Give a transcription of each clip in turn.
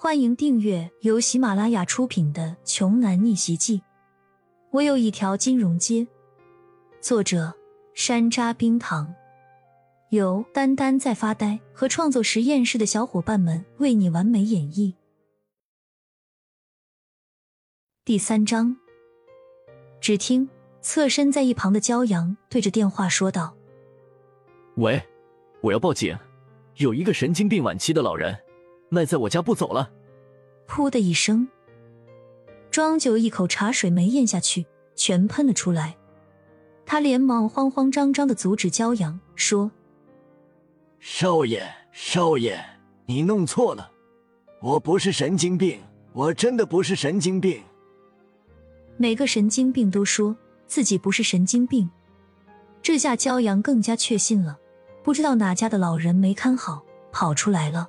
欢迎订阅由喜马拉雅出品的《穷男逆袭记》。我有一条金融街，作者山楂冰糖，由丹丹在发呆和创作实验室的小伙伴们为你完美演绎。第三章，只听侧身在一旁的骄阳对着电话说道：“喂，我要报警，有一个神经病晚期的老人。”赖在我家不走了！噗的一声，庄九一口茶水没咽下去，全喷了出来。他连忙慌慌张张的阻止骄阳，说：“少爷，少爷，你弄错了，我不是神经病，我真的不是神经病。”每个神经病都说自己不是神经病，这下骄阳更加确信了，不知道哪家的老人没看好，跑出来了。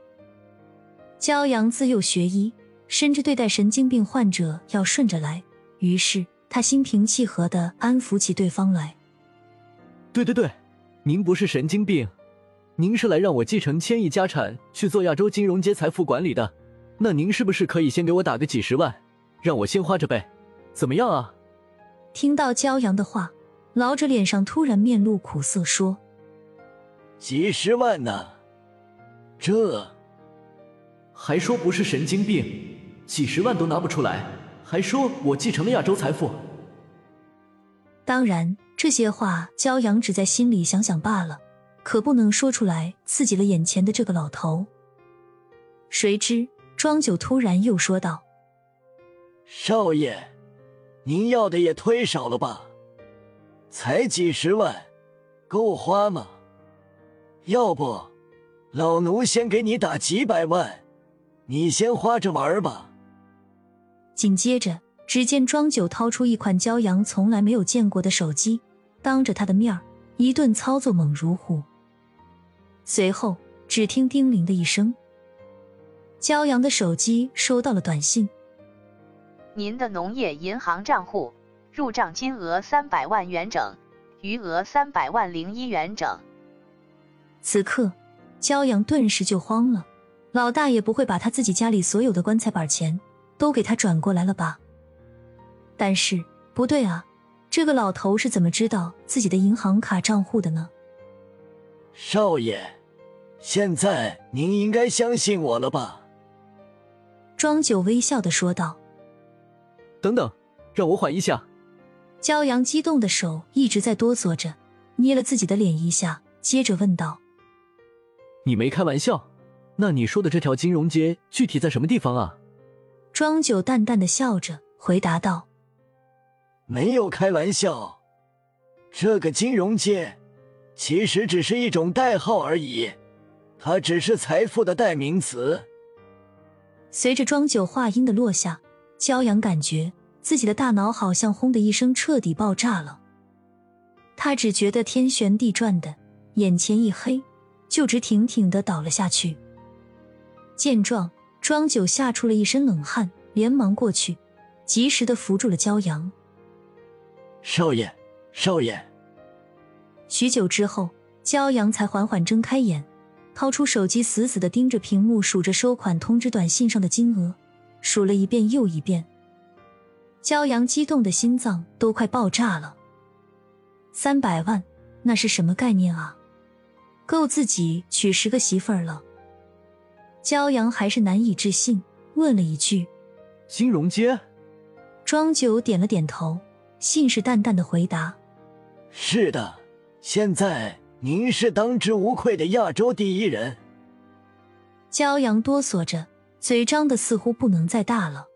骄阳自幼学医，深知对待神经病患者要顺着来，于是他心平气和的安抚起对方来。对对对，您不是神经病，您是来让我继承千亿家产去做亚洲金融街财富管理的，那您是不是可以先给我打个几十万，让我先花着呗？怎么样啊？听到骄阳的话，老者脸上突然面露苦涩，说：“几十万呢？这……”还说不是神经病，几十万都拿不出来，还说我继承了亚洲财富。当然，这些话骄阳只在心里想想罢了，可不能说出来，刺激了眼前的这个老头。谁知庄九突然又说道：“少爷，您要的也忒少了吧？才几十万，够花吗？要不，老奴先给你打几百万。”你先花着玩吧。紧接着，只见庄九掏出一款骄阳从来没有见过的手机，当着他的面一顿操作猛如虎。随后，只听叮铃的一声，骄阳的手机收到了短信：“您的农业银行账户入账金额三百万元整，余额三百万零一元整。”此刻，骄阳顿时就慌了。老大也不会把他自己家里所有的棺材板钱都给他转过来了吧？但是不对啊，这个老头是怎么知道自己的银行卡账户的呢？少爷，现在您应该相信我了吧？庄九微笑的说道。等等，让我缓一下。骄阳激动的手一直在哆嗦着，捏了自己的脸一下，接着问道：“你没开玩笑？”那你说的这条金融街具体在什么地方啊？庄九淡淡的笑着回答道：“没有开玩笑，这个金融街其实只是一种代号而已，它只是财富的代名词。”随着庄九话音的落下，骄阳感觉自己的大脑好像轰的一声彻底爆炸了，他只觉得天旋地转的，眼前一黑，就直挺挺的倒了下去。见状，庄九吓出了一身冷汗，连忙过去，及时的扶住了骄阳。少爷，少爷。许久之后，骄阳才缓缓睁开眼，掏出手机，死死的盯着屏幕，数着收款通知短信上的金额，数了一遍又一遍。骄阳激动的心脏都快爆炸了。三百万，那是什么概念啊？够自己娶十个媳妇儿了。骄阳还是难以置信，问了一句：“金融街？”庄九点了点头，信誓旦旦的回答：“是的，现在您是当之无愧的亚洲第一人。”骄阳哆嗦着，嘴张的似乎不能再大了。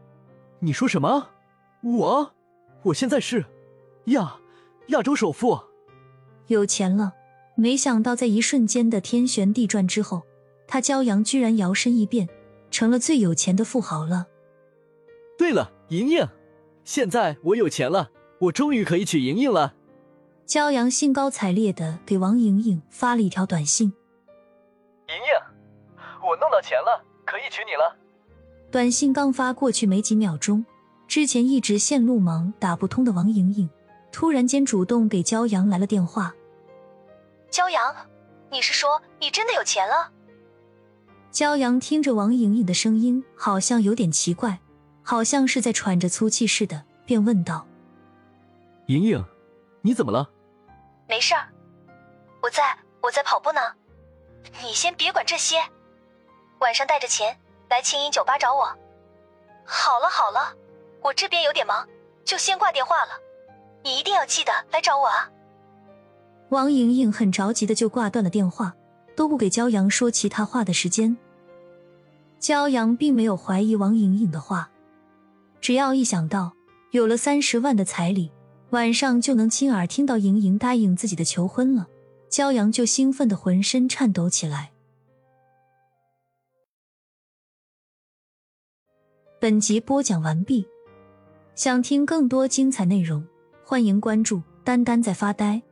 “你说什么？我？我现在是亚亚洲首富，有钱了？没想到在一瞬间的天旋地转之后。”他骄阳居然摇身一变，成了最有钱的富豪了。对了，莹莹，现在我有钱了，我终于可以娶莹莹了。骄阳兴高采烈的给王莹莹发了一条短信：“莹莹，我弄到钱了，可以娶你了。”短信刚发过去没几秒钟，之前一直线路忙打不通的王莹莹，突然间主动给骄阳来了电话：“骄阳，你是说你真的有钱了？”骄阳听着王莹莹的声音，好像有点奇怪，好像是在喘着粗气似的，便问道：“莹莹，你怎么了？”“没事儿，我在我在跑步呢。你先别管这些，晚上带着钱来青音酒吧找我。好了好了，我这边有点忙，就先挂电话了。你一定要记得来找我啊。”王莹莹很着急的就挂断了电话。都不给骄阳说其他话的时间。骄阳并没有怀疑王莹莹的话，只要一想到有了三十万的彩礼，晚上就能亲耳听到莹莹答应自己的求婚了，骄阳就兴奋的浑身颤抖起来。本集播讲完毕，想听更多精彩内容，欢迎关注“丹丹在发呆”。